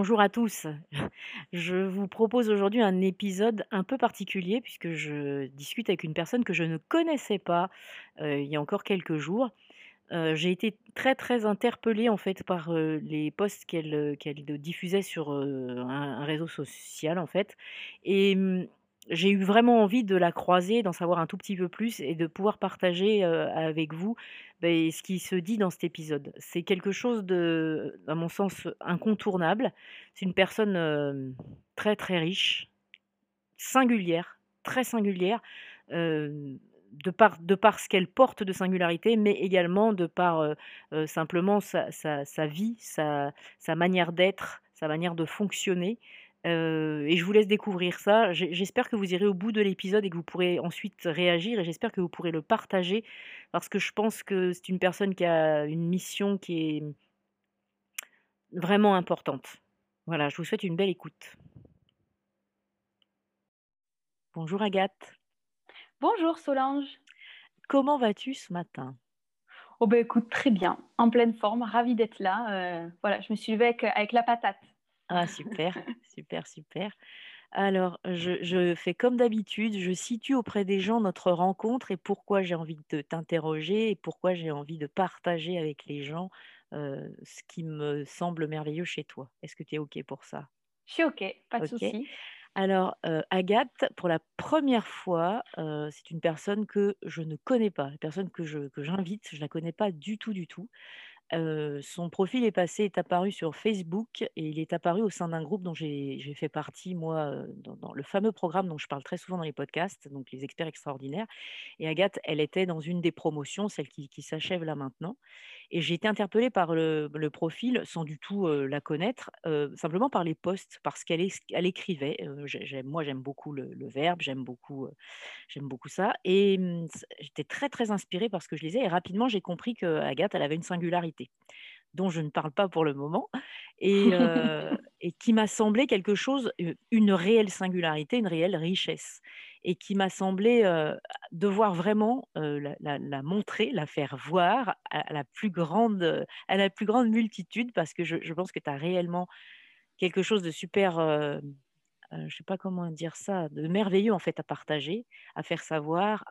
Bonjour à tous. Je vous propose aujourd'hui un épisode un peu particulier puisque je discute avec une personne que je ne connaissais pas euh, il y a encore quelques jours. Euh, j'ai été très très interpellée en fait par euh, les posts qu'elle diffusait sur un, réseau social en fait et hum, j'ai eu vraiment envie de la croiser, d'en savoir un tout petit peu plus et de pouvoir partager avec vous ce qui se dit dans cet épisode. C'est quelque chose de, à mon sens, incontournable. C'est une personne très très riche, singulière, très singulière, de, par, de ce qu'elle porte de singularité, mais également de par simplement sa, vie, sa manière d'être, sa manière de fonctionner et je vous laisse découvrir ça. J'espère que vous irez au bout de l'épisode et que vous pourrez ensuite réagir et j'espère que vous pourrez le partager parce que je pense que c'est une personne qui a une mission qui est vraiment importante. Voilà, je vous souhaite une belle écoute. Bonjour Agathe. Bonjour Solange. Comment vas-tu ce matin? Oh ben écoute, très bien, en pleine forme, ravie d'être là. Euh, voilà, je me suis levée avec, avec la patate. Ah, super, super, super. Alors, je, fais comme d'habitude, je situe auprès des gens notre rencontre et pourquoi j'ai envie de t'interroger et pourquoi j'ai envie de partager avec les gens euh, ce qui me semble merveilleux chez toi. Est-ce que tu es OK pour ça? Je suis OK, pas de souci. Alors, euh, Agathe, pour la première fois, euh, c'est une personne que je ne connais pas, la personne que j'invite, je ne la connais pas du tout, du tout son profil est passé est apparu sur Facebook et il est apparu au sein d'un groupe dont j'ai fait partie, moi, dans le fameux programme dont je parle très souvent dans les podcasts, donc les experts extraordinaires. Et Agathe, elle était dans une des promotions, celle qui s'achève là maintenant et j'ai été interpellée par le le profil sans du tout, la connaître, simplement par les posts, parce qu'elle elle écrivait, moi j'aime beaucoup le le verbe, j'aime beaucoup, j'aime beaucoup ça et mmh, j'étais très, très inspirée par ce que je lisais et rapidement j'ai compris qu'Agathe, elle avait une singularité dont je ne parle pas pour le moment, et, et qui m'a semblé quelque chose, une réelle singularité, une réelle richesse, et qui m'a semblé devoir vraiment la, montrer, la faire voir à, la plus grande, à la plus grande multitude, parce que je, pense que tu as réellement quelque chose de super, je ne sais pas comment dire ça, de merveilleux en fait à partager, à faire savoir,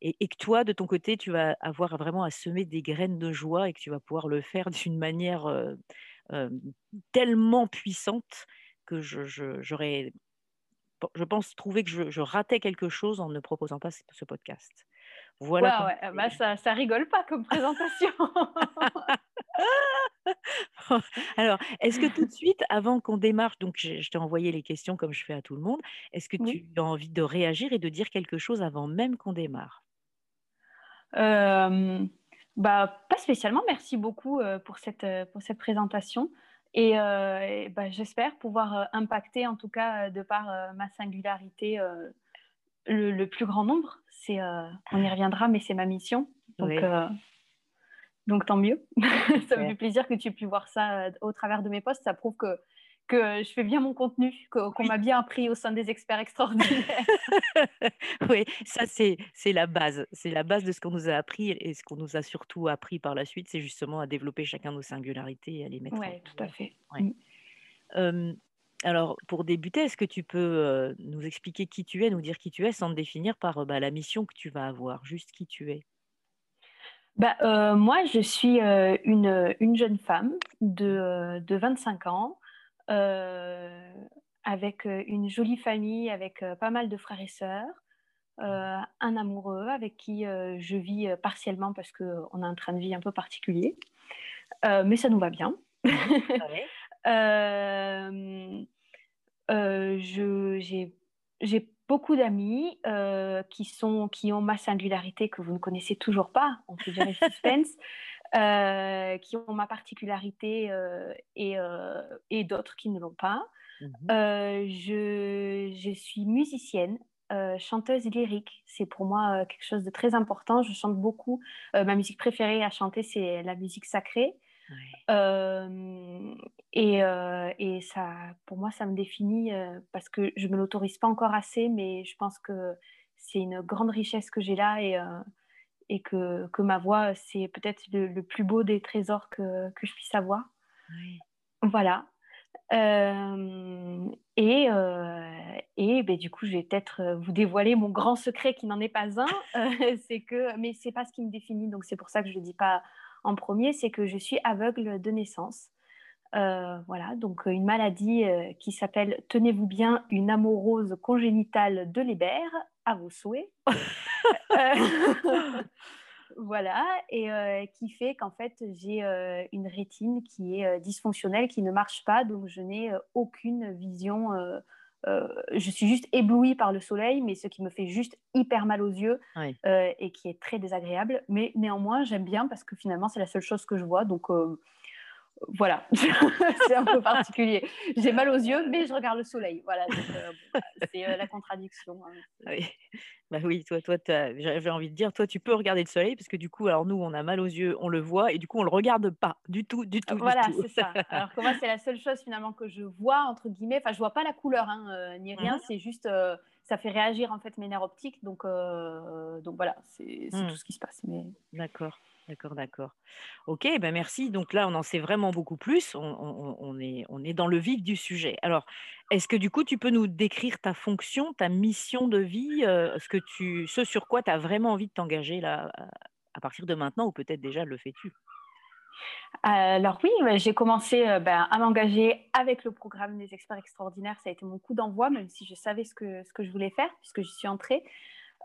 et, que toi, de ton côté, tu vas avoir vraiment à semer des graines de joie et que tu vas pouvoir le faire d'une manière tellement puissante que j'aurais, je, pense, trouvé que je, ratais quelque chose en ne proposant pas ce, podcast. Voilà. Bah, ça, ça rigole pas comme présentation. Alors, est-ce que tout de suite, avant qu'on démarre, donc je, t'ai envoyé les questions comme je fais à tout le monde, est-ce que tu as envie de réagir et de dire quelque chose avant même qu'on démarre? Euh, bah, Pas spécialement. Merci beaucoup pour, cette, pour cette présentation. Et, bah, j'espère pouvoir impacter, en tout cas de par ma singularité, le, plus grand nombre. C'est, on y reviendra, mais c'est ma mission. Donc, donc tant mieux. ça me fait plaisir que tu aies pu voir ça au travers de mes posts. Ça prouve que que je fais bien mon contenu, qu'on m'a bien appris au sein des experts extraordinaires. oui, ça c'est la base. C'est la base de ce qu'on nous a appris et ce qu'on nous a surtout appris par la suite, c'est justement à développer chacun nos singularités et à les mettre. Oui, tout à fait. Mm. Alors, pour débuter, est-ce que tu peux nous expliquer qui tu es, nous dire qui tu es, sans te définir par bah, la mission que tu vas avoir, juste qui tu es? Bah, Moi, je suis une, une, jeune femme de, de 25 ans, avec une jolie famille, avec pas mal de frères et sœurs, un amoureux avec qui je vis partiellement parce qu'on a un train de vie un peu particulier. mais ça nous va bien. Mmh Euh, euh, j'ai beaucoup d'amis euh, qui, sont, qui ont ma singularité que vous ne connaissez toujours pas, on peut dire suspense, qui ont ma particularité et, et d'autres qui ne l'ont pas. Mmh je, je, suis musicienne, chanteuse lyrique. C'est pour moi quelque chose de très important. Je chante beaucoup. ma musique préférée à chanter, c'est la musique sacrée. Et, et, ça, pour moi, ça me définit parce que je ne me l'autorise pas encore assez, mais je pense que c'est une grande richesse que j'ai là et, et que, que, ma voix, c'est peut-être le, plus beau des trésors que, que je puisse avoir. Voilà. et, et ben, du coup, je vais peut-être vous dévoiler mon grand secret qui n'en est pas un. c'est que, mais c'est pas ce qui me définit, donc c'est pour ça que je ne le dis pas en premier, c'est que je suis aveugle de naissance. Euh, voilà, donc euh, une maladie euh, qui s'appelle, tenez-vous bien, une amorose congénitale de l'hébert, à vos souhaits. voilà, et qui fait qu'en fait j'ai une rétine qui est dysfonctionnelle, qui ne marche pas, donc je n'ai aucune vision euh, je suis juste éblouie par le soleil, mais ce qui me fait juste hyper mal aux yeux euh, et qui est très désagréable. Mais néanmoins, j'aime bien parce que finalement, c'est la seule chose que je vois. Donc euh, voilà, c'est un peu particulier. J'ai mal aux yeux, mais je regarde le soleil. Voilà, c'est la contradiction. Hein. Oui. Bah oui, toi, toi j'avais envie de dire, toi, tu peux regarder le soleil parce que du coup, alors nous, on a mal aux yeux, on le voit et du coup, on le regarde pas du tout, du tout. Voilà, c'est ça. Alors que moi, c'est la seule chose finalement que je vois entre guillemets. Enfin, je vois pas la couleur hein, euh, ni rien. Mmh c'est juste, euh, ça fait réagir en fait mes nerfs optiques. Donc, euh, donc voilà, c'est mmh. tout ce qui se passe. Mais d'accord. D'accord, d'accord. Ok, ben merci. Donc là, on en sait vraiment beaucoup plus. On, est, on est dans le vif du sujet. Alors, est-ce que du coup, tu peux nous décrire ta fonction, ta mission de vie, ce, que tu, ce sur quoi tu as vraiment envie de t'engager là, à partir de maintenant, ou peut-être déjà le fais-tu? Alors oui, j'ai commencé ben, à m'engager avec le programme des experts extraordinaires. Ça a été mon coup d'envoi, même si je savais ce que, ce que je voulais faire, puisque j'y suis entrée.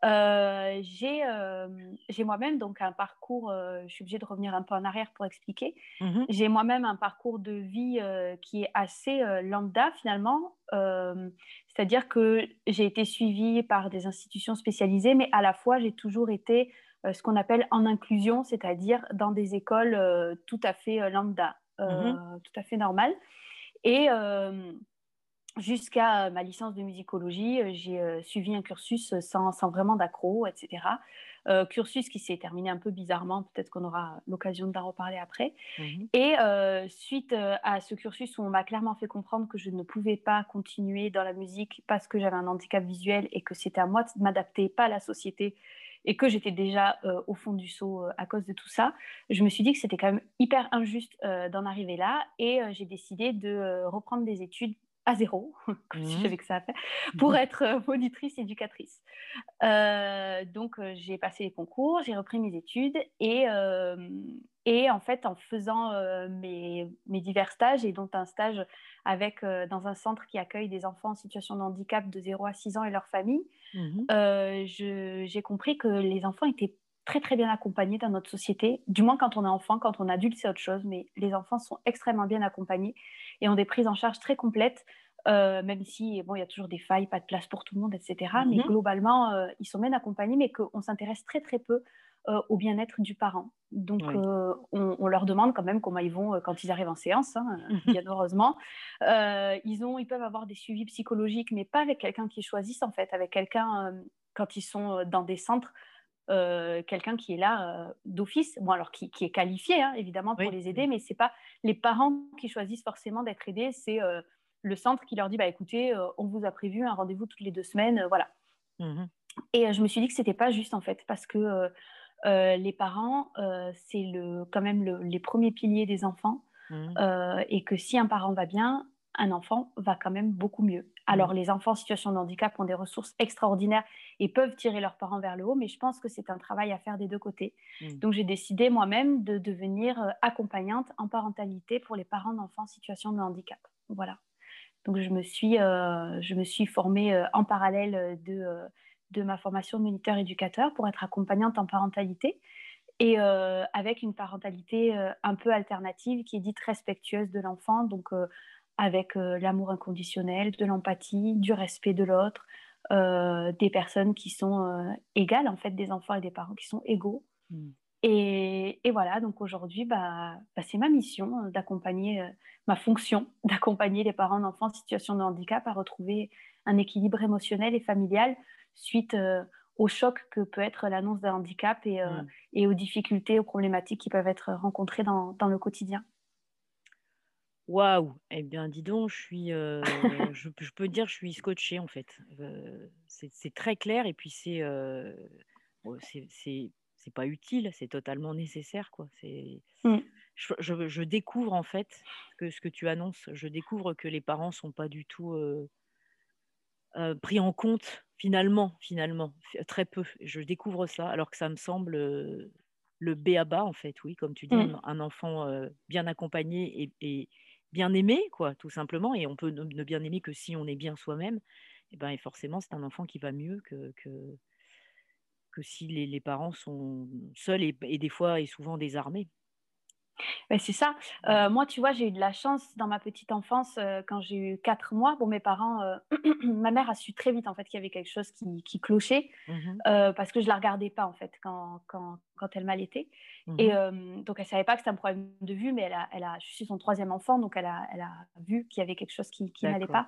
Euh, euh, j'ai moi-même donc un parcours, euh, je suis obligée de revenir un peu en arrière pour expliquer. Mmh j'ai moi-même un parcours de vie qui est assez lambda finalement, c'est-à-dire que j'ai été suivie par des institutions spécialisées, mais à la fois j'ai toujours été ce qu'on appelle en inclusion, c'est-à-dire dans des écoles tout à fait lambda, mmh tout à fait normales. Et jusqu'à ma licence de musicologie, euh, j'ai euh, suivi un cursus sans, vraiment d'accro, etc. Euh, cursus qui s'est terminé un peu bizarrement, peut-être qu'on aura l'occasion d'en reparler après. Mmh Et suite à ce cursus où on m'a clairement fait comprendre que je ne pouvais pas continuer dans la musique parce que j'avais un handicap visuel et que c'était à moi de m'adapter, pas à la société, et que j'étais déjà au fond du seau à cause de tout ça, je me suis dit que c'était quand même hyper injuste d'en arriver là et j'ai décidé de reprendre des études à zéro, comme si mmh. j'avais que ça à faire, pour mmh. être euh, monitrice éducatrice. Euh, donc, euh, j'ai passé les concours, j'ai repris mes études et, et en fait, en faisant mes, mes, divers stages et dont un stage avec, dans un centre qui accueille des enfants en situation de handicap de 0 à 6 ans et leurs familles, mmh j'ai compris que les enfants étaient très très bien accompagnés dans notre société, du moins quand on est enfant, quand on est adulte c'est autre chose, mais les enfants sont extrêmement bien accompagnés et ont des prises en charge très complètes, euh, même si bon, il y a toujours des failles, pas de place pour tout le monde, etc. Mais mhm. globalement, euh, ils sont bien accompagnés, mais qu'on s'intéresse très très peu euh, au bien-être du parent. Donc, on, leur demande quand même comment ils vont quand ils arrivent en séance, hein, bien heureusement. ils, ont, ils peuvent avoir des suivis psychologiques, mais pas avec quelqu'un qu'ils choisissent en fait, avec quelqu'un quand ils sont dans des centres euh, quelqu'un qui est là euh, d'office, bon alors qui, est qualifié hein, évidemment pour les aider, mais c'est pas les parents qui choisissent forcément d'être aidés, c'est euh, le centre qui leur dit bah écoutez, on vous a prévu un rendez-vous toutes les deux semaines, voilà. Mmh Et je me suis dit que c'était pas juste en fait parce que les parents c'est le quand même les premiers piliers des enfants mmh et que si un parent va bien, un enfant va quand même beaucoup mieux. Alors, les enfants en situation de handicap ont des ressources extraordinaires et peuvent tirer leurs parents vers le haut, mais je pense que c'est un travail à faire des deux côtés. Mmh. Donc, j'ai décidé moi-même de devenir euh, accompagnante en parentalité pour les parents d'enfants en situation de handicap. Voilà. Donc, je me suis, euh, je me suis formée euh, en parallèle de, de ma formation de moniteur éducateur pour être accompagnante en parentalité et avec une parentalité un peu alternative qui est dite respectueuse de l'enfant. Donc, avec euh, l'amour inconditionnel, de l'empathie, du respect de l'autre, euh, des personnes qui sont euh, égales, en fait, des enfants et des parents qui sont égaux. Hmm. Et, voilà, donc aujourd'hui, bah, bah, c'est ma mission d'accompagner, ma fonction d'accompagner les parents d'enfants en situation de handicap à retrouver un équilibre émotionnel et familial suite au choc que peut être l'annonce d'un handicap et, hmm. et, aux difficultés, aux problématiques qui peuvent être rencontrées dans, dans le quotidien. Waouh! Eh bien, dis donc, je suis, je peux dire, je suis scotché en fait. c'est très clair et puis c'est, c'est pas utile, c'est totalement nécessaire, quoi. C'est mmh. je découvre en fait que ce que tu annonces, je découvre que les parents sont pas du tout, pris en compte finalement finalement, très peu. Je découvre ça alors que ça me semble, le b à bas en fait, oui, comme tu dis, mmh. un enfant, bien accompagné et bien aimé, quoi, tout simplement. Et on peut ne, bien aimer que si on est bien soi-même. Et ben, et forcément, c'est un enfant qui va mieux que, si les, parents sont seuls et, des fois et souvent désarmés c'est ça. Euh, moi, tu vois, j'ai eu de la chance dans ma petite enfance, euh, quand j'ai eu quatre mois. Bon, mes parents, euh, ma mère a su très vite en fait qu'il y avait quelque chose qui, clochait mmh parce que je la regardais pas en fait quand, quand, quand elle m'allaitait. Mmh Et donc, elle savait pas que c'était un problème de vue, mais elle a, elle a, je suis son troisième enfant, donc elle a, elle a vu qu'il y avait quelque chose qui, qui n'allait pas.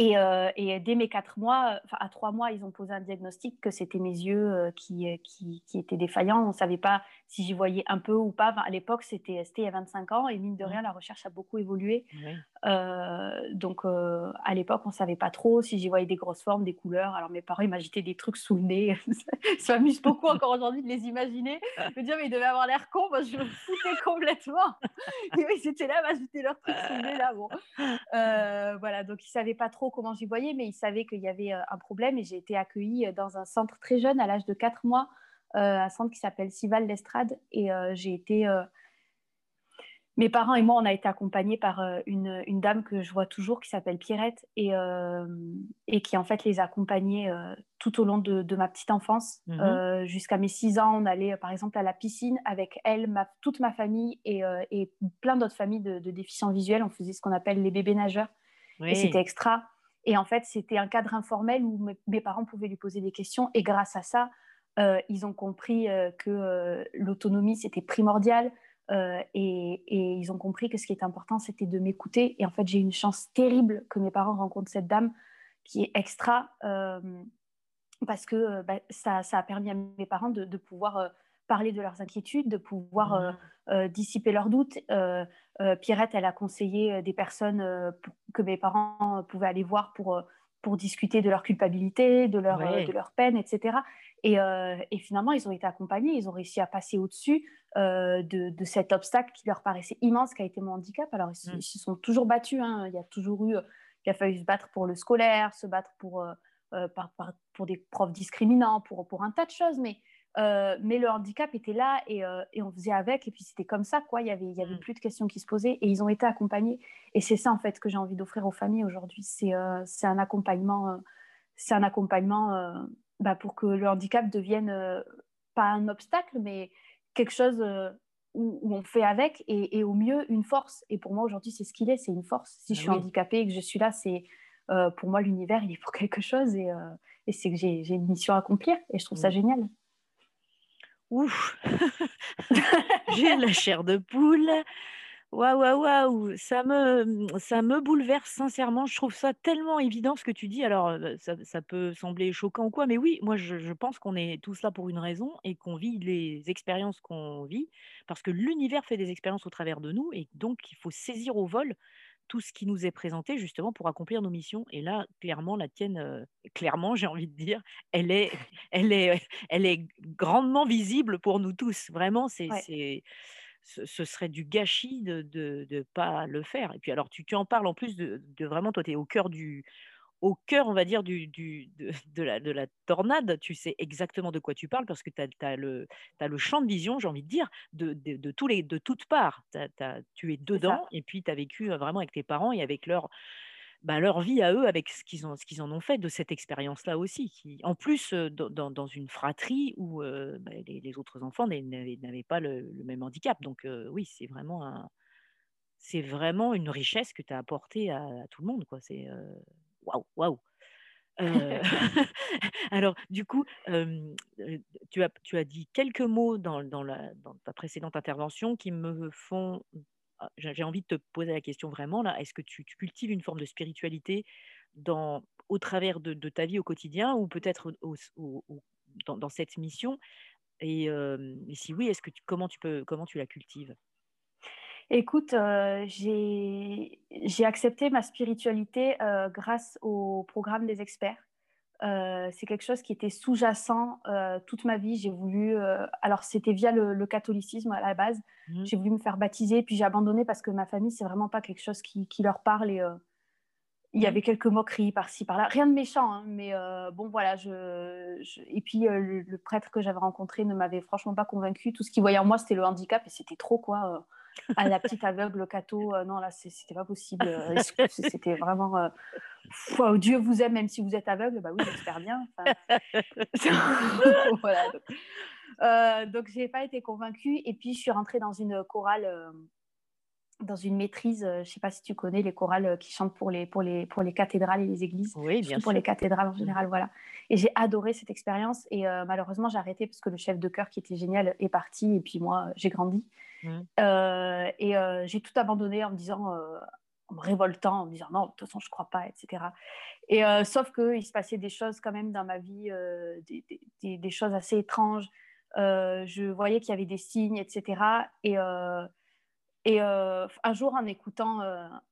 Euh, et, dès mes quatre mois, enfin à trois mois, ils ont posé un diagnostic que c'était mes yeux euh, qui, qui, qui, étaient défaillants. On ne savait pas si j'y voyais un peu ou pas. à l'époque, c'était il y a 25 ans et mine de rien, la recherche a beaucoup évolué. Euh, donc à l'époque, on ne savait pas trop si j'y voyais des grosses formes, des couleurs. Alors mes parents, ils m'agitaient des trucs sous le nez. Ça m'amuse beaucoup encore aujourd'hui de les imaginer. Je me dire, mais ils devaient avoir l'air con. Moi, je me foutais complètement. et ils étaient là, m'agiter leurs trucs sous le nez. Là, bon. voilà, donc ils ne savaient pas trop comment j'y voyais, mais ils savaient qu'il y avait euh, un problème et j'ai été accueillie euh, dans un centre très jeune, à l'âge de 4 mois, euh, un centre qui s'appelle Sival d'Estrade. Et j'ai été. mes parents et moi, on a été accompagnés par une, une, dame que je vois toujours qui s'appelle Pierrette et, et, qui en fait les accompagnait tout au long de, ma petite enfance. Mmh jusqu'à mes 6 ans, on allait par exemple à la piscine avec elle, ma, toute ma famille et, et plein d'autres familles de, de, déficients visuels. On faisait ce qu'on appelle les bébés nageurs. Et c'était extra. Et en fait, c'était un cadre informel où mes, parents pouvaient lui poser des questions. Et grâce à ça, euh, ils ont compris euh, que euh, l'autonomie, c'était primordial. Et, et, ils ont compris que ce qui était important, c'était de m'écouter. Et en fait, j'ai eu une chance terrible que mes parents rencontrent cette dame qui est extra. parce que bah, ça, ça, a permis à mes parents de, de pouvoir parler de leurs inquiétudes, de pouvoir mmh. euh, dissiper leurs doutes. Euh, euh, Pierrette, elle a conseillé des personnes que mes parents pouvaient aller voir pour, pour discuter de leur culpabilité, de leur, de leur peine, etc. Et, et, finalement, ils ont été accompagnés, ils ont réussi à passer au-dessus de, de, cet obstacle qui leur paraissait immense, qui a été mon handicap. Alors, ils, mmh. se sont toujours battus. Hein. Il y a toujours eu, il a fallu se battre pour le scolaire, se battre pour, pour des profs discriminants, pour, pour un tas de choses. Mais euh, mais le handicap était là euh, et, on faisait avec. Et puis c'était comme ça quoi. Il y avait il y avait mm. plus de questions qui se posaient et ils ont été accompagnés. Et c'est ça en fait que j'ai envie d'offrir aux familles aujourd'hui. C'est euh, un accompagnement c'est un accompagnement bah, pour que le handicap devienne pas un obstacle mais quelque chose où, on fait avec et, au mieux une force. Et pour moi aujourd'hui c'est ce qu'il est c'est une force. Si je ah suis handicapée et que je suis là c'est pour moi l'univers il est pour quelque chose. Et, et c'est que j'ai une mission à accomplir et je trouve ça génial Ouf J'ai la chair de poule. Waouh, waouh, waouh ça me, ça me bouleverse sincèrement. Je trouve ça tellement évident ce que tu dis. Alors, ça, peut sembler choquant ou quoi, mais oui, moi, je, je pense qu'on est tous là pour une raison et qu'on vit les expériences qu'on vit parce que l'univers fait des expériences au travers de nous et donc il faut saisir au vol tout ce qui nous est présenté justement pour accomplir nos missions. Et là, clairement, la tienne, euh, clairement, j'ai envie de dire, elle est, elle est, elle est grandement visible pour nous tous. Vraiment, c'est, ce, serait du gâchis de ne pas le faire. Et puis alors, tu, tu en parles en plus de, de vraiment, toi, tu es au cœur du, au cœur, on va dire, du, du de, la, de, la, tornade, tu sais exactement de quoi tu parles parce que tu as, le, as le champ de vision, j'ai envie de dire, de, de, tous les, de toutes parts. tu es dedans et puis tu as vécu vraiment avec tes parents et avec leur, bah, leur vie à eux, avec ce qu'ils, qu'ils en ont fait de cette expérience-là aussi. Qui, en plus, dans, dans, une fratrie où bah, les, autres enfants n'avaient, pas le, même handicap. Donc oui, c'est vraiment un, c'est vraiment une richesse que tu as apportée à, tout le monde. Quoi. C'est, waouh, waouh. alors, du coup, tu, as, tu as dit quelques mots dans, dans, la, dans ta précédente intervention qui me font ah, j'ai envie de te poser la question vraiment là, est-ce que tu, cultives une forme de spiritualité dans, au travers de, ta vie au quotidien ou peut-être dans, cette mission? Et, si oui, est-ce que tu, comment tu peux comment tu la cultives? Écoute, euh, j'ai accepté ma spiritualité euh, grâce au programme des experts. Euh, c'est quelque chose qui était sous-jacent toute ma vie. J'ai voulu, alors c'était via le, catholicisme à la base. Mmh. J'ai voulu me faire baptiser, puis j'ai abandonné parce que ma famille, c'est vraiment pas quelque chose qui, leur parle. Et il y mmh. avait quelques moqueries par-ci par-là, rien de méchant, hein, mais bon voilà. Et puis le, le, prêtre que j'avais rencontré ne m'avait franchement pas convaincu. Tout ce qu'il voyait en moi, c'était le handicap et c'était trop quoi à la petite aveugle cateau, euh, non, là, c'était pas possible. Euh, c'était vraiment. Euh, Dieu vous aime, même si vous êtes aveugle. Bah oui, j'espère bien. voilà. Donc, donc j'ai pas été convaincue. Et puis, je suis rentrée dans une chorale dans une maîtrise, je ne sais pas si tu connais les chorales qui chantent pour les, pour les, pour les cathédrales et les églises, oui, bien pour les cathédrales en général, voilà. Et j'ai adoré cette expérience et malheureusement j'ai arrêté parce que le chef de chœur qui était génial est parti et puis moi j'ai grandi. Mmh. Euh, et euh, j'ai tout abandonné en me disant, euh, en me révoltant, en me disant non, de toute façon, je ne crois pas, etc. Et sauf qu'il se passait des choses quand même dans ma vie, des, des, choses assez étranges. je voyais qu'il y avait des signes, etc. Et, et un jour, en écoutant,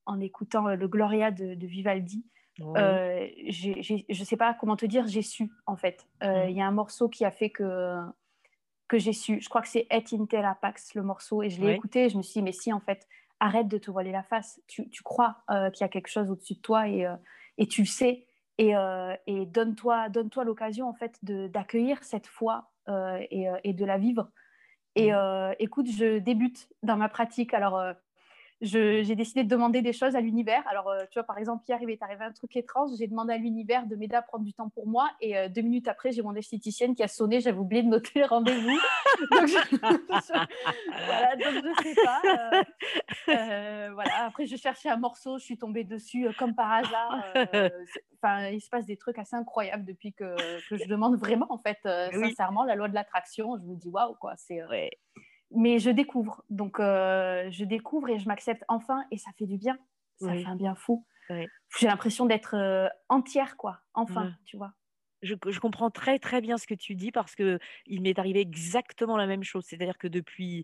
en écoutant le Gloria de, Vivaldi, je ne sais pas comment te dire, j'ai su en fait. Mmh. Il y a un morceau qui a fait que que j'ai su. Je crois que c'est Et Intera Pax, le morceau, et je l'ai écouté. Et je me suis dit, mais si, en fait, arrête de te voiler la face. Tu, tu crois euh, qu'il y a quelque chose au-dessus de toi et, euh, et, tu le sais. Et, euh, et donne-toi donne -toi, l'occasion, en fait, d'accueillir cette foi et, et, de la vivre. Et écoute, je débute dans ma pratique. Alors, j'ai décidé de demander des choses à l'univers. Alors, euh, tu vois, par exemple, hier, il m'est arrivé un truc étrange. J'ai demandé à l'univers de m'aider à prendre du temps pour moi. Et euh, deux minutes après, j'ai mon esthéticienne qui a sonné. J'avais oublié de noter le rendez-vous. donc, je... voilà, donc je sais pas. Euh, voilà. Après, je cherchais un morceau. Je suis tombée dessus comme par hasard. Enfin, il se passe des trucs assez incroyables depuis que, que je demande vraiment, en fait, sincèrement, la loi de l'attraction. Je me dis, waouh, quoi. C'est. Ouais mais je découvre. Donc, euh, je découvre et je m'accepte enfin et ça fait du bien. Ça fait un bien fou. J'ai l'impression d'être euh, entière, quoi. Enfin, tu vois. Je, je, comprends très très bien ce que tu dis parce que il m'est arrivé exactement la même chose. C'est-à-dire que depuis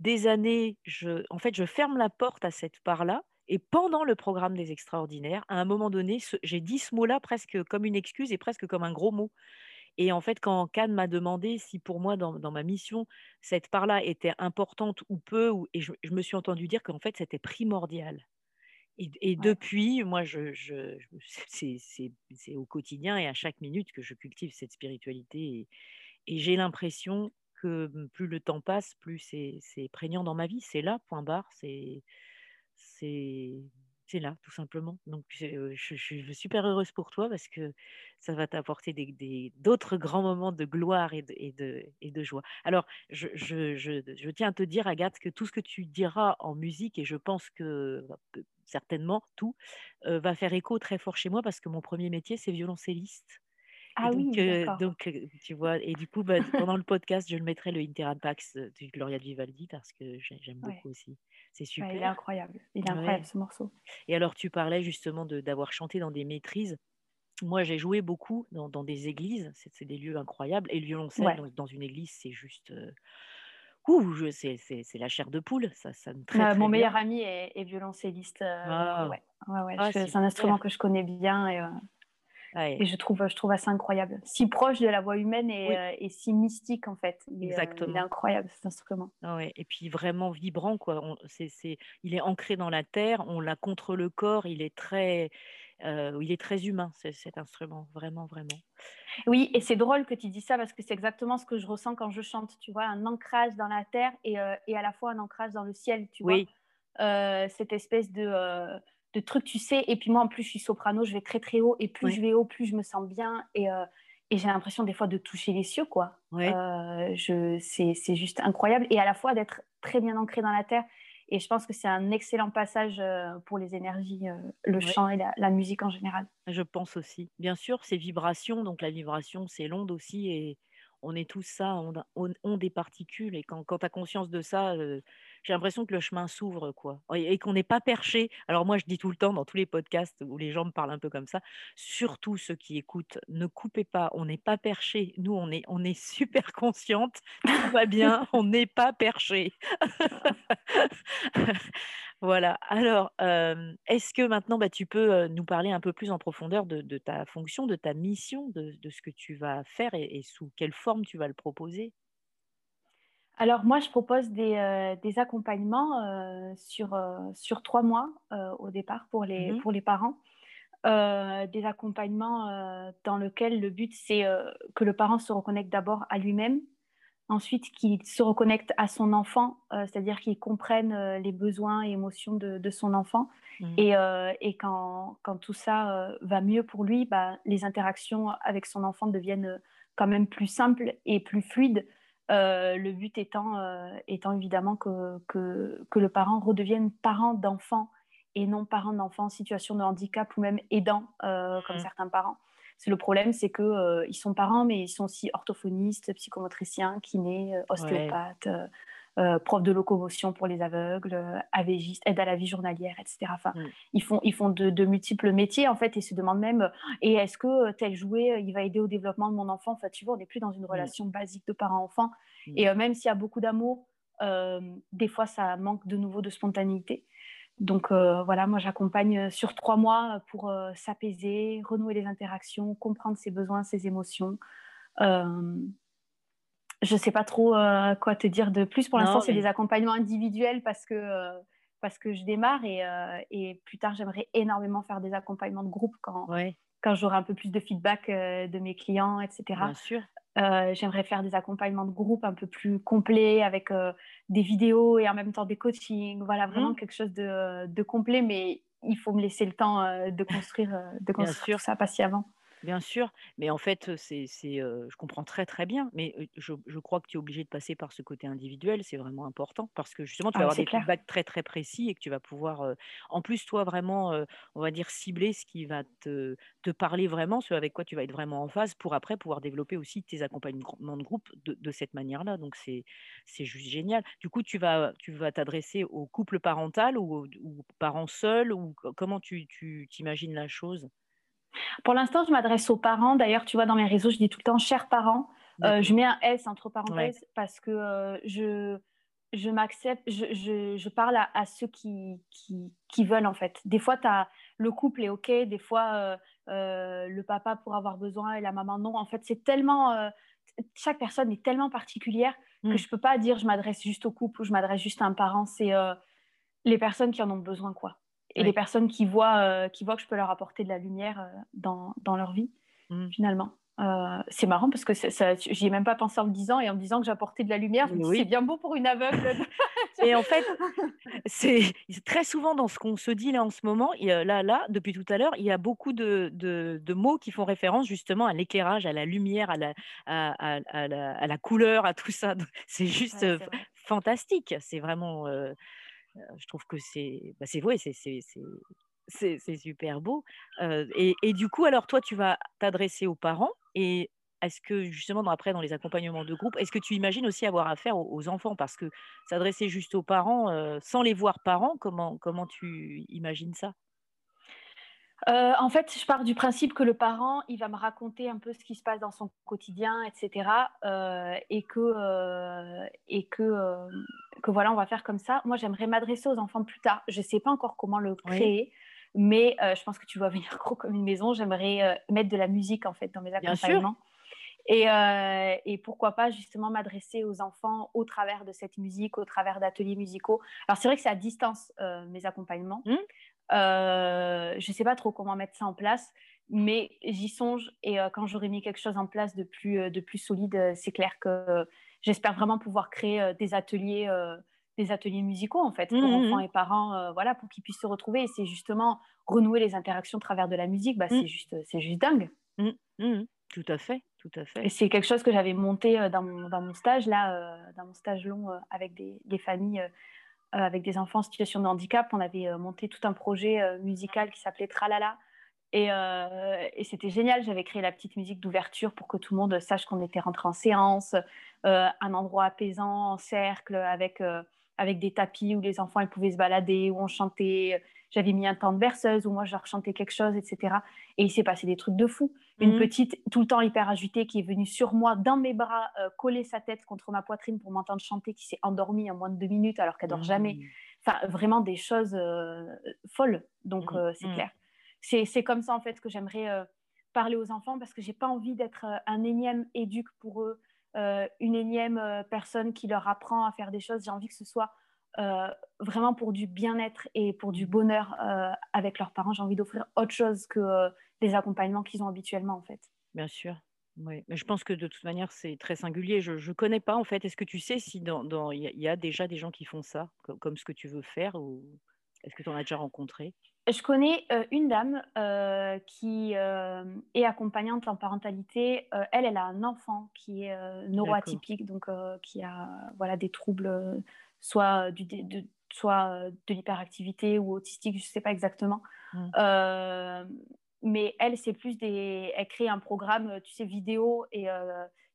des années, je, en fait, je ferme la porte à cette part-là. Et pendant le programme des extraordinaires, à un moment donné, j'ai dit ce mot-là presque comme une excuse et presque comme un gros mot. Et en fait, quand Cannes m'a demandé si pour moi, dans, ma mission, cette part-là était importante ou peu, ou, et je, me suis entendu dire qu'en fait, c'était primordial. Et, depuis, moi, je, c'est au quotidien et à chaque minute que je cultive cette spiritualité. Et, et j'ai l'impression que plus le temps passe, plus c'est prégnant dans ma vie. C'est là, point barre. C'est c'est là, tout simplement. Donc, je, suis super heureuse pour toi parce que ça va t'apporter d'autres grands moments de gloire et de, et de, et de joie. Alors, je, je, tiens à te dire, Agathe, que tout ce que tu diras en musique, et je pense que bah, certainement tout, va faire écho très fort chez moi parce que mon premier métier, c'est violoncelliste. Ah donc, oui, donc, tu vois, et du coup, bah, pendant le podcast, je le mettrai le Interan Pax du Gloria de Vivaldi parce que j'aime beaucoup aussi. C'est super. il est incroyable. Il est incroyable ce morceau. Et alors, tu parlais justement d'avoir chanté dans des maîtrises. Moi, j'ai joué beaucoup dans, dans des églises. C'est des lieux incroyables. Et le violoncelle dans, une église, c'est juste. Euh, ouh, c'est la chair de poule. Ça, ça me très, Mon meilleur ami est, violoncelliste. Euh, ah. ouais. Ouais, ouais, ah, c'est un instrument que je connais bien. Et, euh, Et je trouve, je trouve assez incroyable. Si proche de la voix humaine et, et si mystique, en fait. Exactement. il est incroyable, cet instrument. Ah et puis vraiment vibrant, quoi. On, c'est, il est ancré dans la terre, on l'a contre le corps, il est très, il est très humain, cet instrument, vraiment, vraiment. Oui, et c'est drôle que tu dis ça parce que c'est exactement ce que je ressens quand je chante, tu vois, un ancrage dans la terre et, et à la fois un ancrage dans le ciel, tu oui. vois. cette espèce de, de truc, tu sais, et puis moi en plus je suis soprano, je vais très très haut, et plus je vais haut, plus je me sens bien, et, et j'ai l'impression des fois de toucher les cieux, quoi. je, c'est juste incroyable, et à la fois d'être très bien ancré dans la terre et je pense que c'est un excellent passage euh, pour les énergies, euh, le chant et la, musique en général. Je pense aussi. Bien sûr, c'est vibration, donc la vibration, c'est l'onde aussi. Et on est tous ça, on, on, des particules. Et quand, quand tu as conscience de ça, euh, j'ai l'impression que le chemin s'ouvre, quoi. Et, qu'on n'est pas perché. Alors moi, je dis tout le temps dans tous les podcasts où les gens me parlent un peu comme ça, surtout ceux qui écoutent, ne coupez pas, on n'est pas perché. Nous, on est, on est super consciente, tout va bien, on n'est pas perché. voilà. Alors, est-ce que maintenant, bah, tu peux nous parler un peu plus en profondeur de, ta fonction, de ta mission, de, ce que tu vas faire et sous quelle forme tu vas le proposer? Alors moi, je propose des, euh, accompagnements euh, sur, euh, sur trois mois au départ pour les, mmh pour les parents. des accompagnements dans lesquels le but, c'est que le parent se reconnecte d'abord à lui-même, ensuite qu'il se reconnecte à son enfant, c'est-à-dire qu'il comprenne les besoins et émotions de, son enfant. Mmh. Et, et quand, quand, tout ça va mieux pour lui, bah, les interactions avec son enfant deviennent quand même plus simples et plus fluides euh, le but étant, euh, étant évidemment que, que, que, le parent redevienne parent d'enfant et non parent d'enfant en situation de handicap ou même aidant, euh, comme mmh. certains parents. C'est le problème, c'est qu'ils sont parents, mais ils sont aussi orthophonistes, psychomotriciens, kinés, ostéopathes, euh, prof de locomotion pour les aveugles, euh, AVGiste, aide à la vie journalière, etc. Enfin, mm. ils font, ils font de, multiples métiers en fait et se demandent même et est-ce que tel jouet il va aider au développement de mon enfant? Enfin, tu vois, on n'est plus dans une mm. relation basique de parent-enfant mm. et euh, même s'il y a beaucoup d'amour, des fois ça manque de nouveau de spontanéité. Donc voilà, moi j'accompagne sur trois mois pour s'apaiser, renouer les interactions, comprendre ses besoins, ses émotions je sais pas trop euh, quoi te dire de plus. Pour l'instant, c'est des accompagnements individuels parce que, euh, parce que je démarre et, euh, et plus tard, j'aimerais énormément faire des accompagnements de groupe quand, quand j'aurai un peu plus de feedback de mes clients, etc. Bien sûr. j'aimerais faire des accompagnements de groupe un peu plus complets avec des vidéos et en même temps des coachings. Voilà, vraiment mmh. quelque chose de, de, complet, mais il faut me laisser le temps de construire, de construire ça patiemment. Bien sûr, mais en fait, c'est, je comprends très très bien, mais je, crois que tu es obligé de passer par ce côté individuel, c'est vraiment important, parce que justement, tu vas ah, avoir des feedbacks très très précis et que tu vas pouvoir, en plus, toi, vraiment, on va dire, cibler ce qui va te, te parler vraiment, ce avec quoi tu vas être vraiment en phase, pour après pouvoir développer aussi tes accompagnements de groupe de, cette manière-là. Donc, c'est, c'est juste génial. Du coup, tu vas, tu vas t'adresser au couple parental ou aux, parents seuls, ou comment tu, tu t'imagines la chose? Pour l'instant, je m'adresse aux parents. D'ailleurs, tu vois, dans mes réseaux, je dis tout le temps chers parents. Euh, je mets un S entre parenthèses parce que euh, je, je m'accepte, je, je, parle à, ceux qui, qui, qui, veulent en fait. Des fois, as, le couple est OK, des fois, euh, le papa pour avoir besoin et la maman non. En fait, c'est tellement. chaque personne est tellement particulière que mm. je peux pas dire je m'adresse juste au couple ou je m'adresse juste à un parent. C'est les personnes qui en ont besoin, quoi et les personnes qui voient, euh, qui voient que je peux leur apporter de la lumière euh, dans, dans, leur vie, mmh. finalement. Euh, c'est marrant parce que j'y ai même pas pensé en me disant et en me disant que j'apportais de la lumière. C'est bien beau pour une aveugle. et en fait, c'est très souvent dans ce qu'on se dit là en ce moment. là, là, depuis tout à l'heure, il y a beaucoup de, de, de, mots qui font référence justement à l'éclairage, à la lumière, à la, à, à, la, à la, couleur, à tout ça. C'est juste fantastique. C'est vraiment je trouve que c'est bah, c'est vrai, c'est super beau. et, et, du coup, alors toi, tu vas t'adresser aux parents et est-ce que justement, après, dans les accompagnements de groupe, est-ce que tu imagines aussi avoir affaire aux, enfants? Parce que s'adresser juste aux parents, sans les voir parents, comment, comment tu imagines ça? Euh, en fait, je pars du principe que le parent, il va me raconter un peu ce qui se passe dans son quotidien, etc. Euh, et que, euh, et que, que voilà, on va faire comme ça. Moi, j'aimerais m'adresser aux enfants plus tard. Je ne sais pas encore comment le créer. Mais je pense que tu vois venir gros comme une maison. J'aimerais mettre de la musique en fait dans mes accompagnements. Et, et, pourquoi pas justement m'adresser aux enfants au travers de cette musique, au travers d'ateliers musicaux. Alors c'est vrai que c'est à distance mes accompagnements. Mmh. Je ne sais pas trop comment mettre ça en place, mais j'y songe. Et quand j'aurai mis quelque chose en place de plus, de plus solide, c'est clair que j'espère vraiment pouvoir créer des ateliers des ateliers musicaux en fait pour mmh, mmh, enfants et parents voilà pour qu'ils puissent se retrouver et c'est justement renouer les interactions à travers de la musique bah, c'est juste c'est juste dingue. Tout à fait tout à fait. Et c'est quelque chose que j'avais monté dans mon, dans mon stage là dans mon stage long avec des, des familles avec des enfants en situation de handicap on avait monté tout un projet musical qui s'appelait Tralala. Et, et c'était génial j'avais créé la petite musique d'ouverture pour que tout le monde sache qu'on était rentré en séance un endroit apaisant en cercle avec avec des tapis où les enfants ils pouvaient se balader, où on chantait. J'avais mis un temps de berceuse où moi je leur chantais quelque chose, etc. Et il s'est passé des trucs de fou. Une mhm. petite, tout le temps hyper agitée, qui est venue sur moi, dans mes bras, euh, coller sa tête contre ma poitrine pour m'entendre chanter, qui s'est endormie en moins de deux minutes alors qu'elle dort jamais. Mhm. Enfin, vraiment des choses euh, folles. Donc, mhm. euh, c'est clair. C'est comme ça, en fait, que j'aimerais parler aux enfants parce que j'ai pas envie d'être un énième éduc pour eux euh, une énième euh, personne qui leur apprend à faire des choses. J'ai envie que ce soit euh, vraiment pour du bien-être et pour du bonheur avec leurs parents. J'ai envie d'offrir autre chose que les accompagnements qu'ils ont habituellement, en fait. Bien sûr. Mais je pense que de toute manière, c'est très singulier. Je ne connais pas, en fait. Est-ce que tu sais si dans, y, y, a déjà des gens qui font ça, comme, comme ce que tu veux faire, ou est-ce que tu en as déjà rencontré? Je connais euh, une dame euh, qui euh, est accompagnante en parentalité. elle, elle a un enfant qui est neuroatypique, donc qui a voilà, des troubles, soit, du, de, soit de l'hyperactivité ou autistique, je ne sais pas exactement. Mmh. mais elle, c'est plus des. Elle crée un programme, tu sais, vidéo et,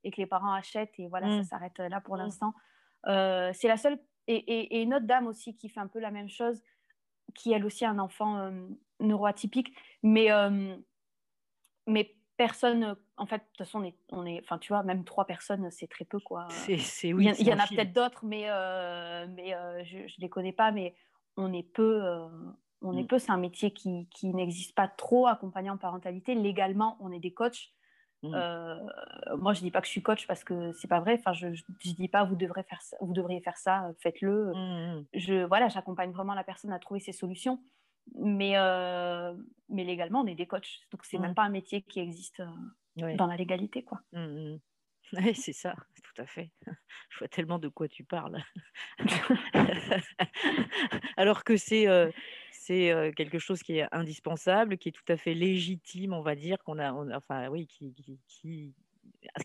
et que les parents achètent et voilà, ça mmh. s'arrête là pour mmh. l'instant. c'est la seule. Et, et, et, une autre dame aussi qui fait un peu la même chose qui elle aussi a un enfant euh, neuroatypique, mais, euh, mais personne, en fait, de toute façon, on est, on est, enfin, tu vois, même trois personnes, c'est très peu, quoi. C'est, oui, il y, en a peut-être d'autres, mais, euh, mais je ne les connais pas, mais on est peu. on est mm. peu, c'est un métier qui, qui n'existe pas trop accompagné en parentalité. Légalement, on est des coachs, Mmh. Euh, moi, je dis pas que je suis coach parce que c'est pas vrai. Enfin, je, je, dis pas vous devrez faire ça, vous devriez faire ça, faites-le. Mmh, mmh. Je voilà, j'accompagne vraiment la personne à trouver ses solutions. Mais euh, mais légalement, on est des coachs, donc c'est même pas un métier qui existe euh, dans la légalité, quoi. Oui, c'est ça, tout à fait. Je vois tellement de quoi tu parles. Alors que c'est c'est quelque chose qui est indispensable, qui est tout à fait légitime, on va dire, qu'on a, enfin oui, qui, qui,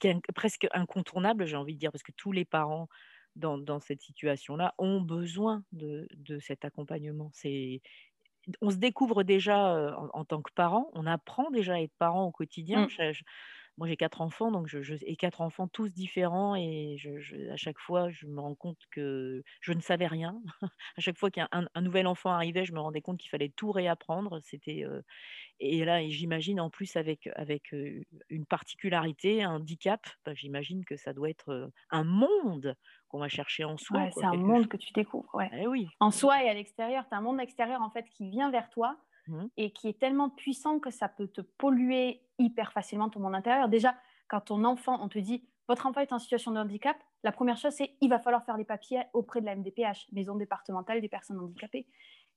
est presque incontournable, j'ai envie de dire, parce que tous les parents dans, dans cette situation-là ont besoin de, de cet accompagnement. C'est, on se découvre déjà en, tant que parent, on apprend déjà à être parent au quotidien. Mmh moi j'ai quatre enfants, donc je, et quatre enfants tous différents, et je, à chaque fois je me rends compte que je ne savais rien. à chaque fois qu'un un, nouvel enfant arrivait, je me rendais compte qu'il fallait tout réapprendre. C'était et là, j'imagine en plus avec avec une particularité, un handicap, bah, j'imagine que ça doit être un monde qu'on va chercher en soi. c'est un monde que tu découvres, ouais. Eh oui. En soi et à l'extérieur, tu as un monde extérieur en fait qui vient vers toi Mmh. et qui est tellement puissant que ça peut te polluer hyper facilement ton monde intérieur. Déjà, quand ton enfant, on te dit votre enfant est en situation de handicap, la première chose c'est il va falloir faire les papiers auprès de la MDPH, maison départementale des personnes handicapées.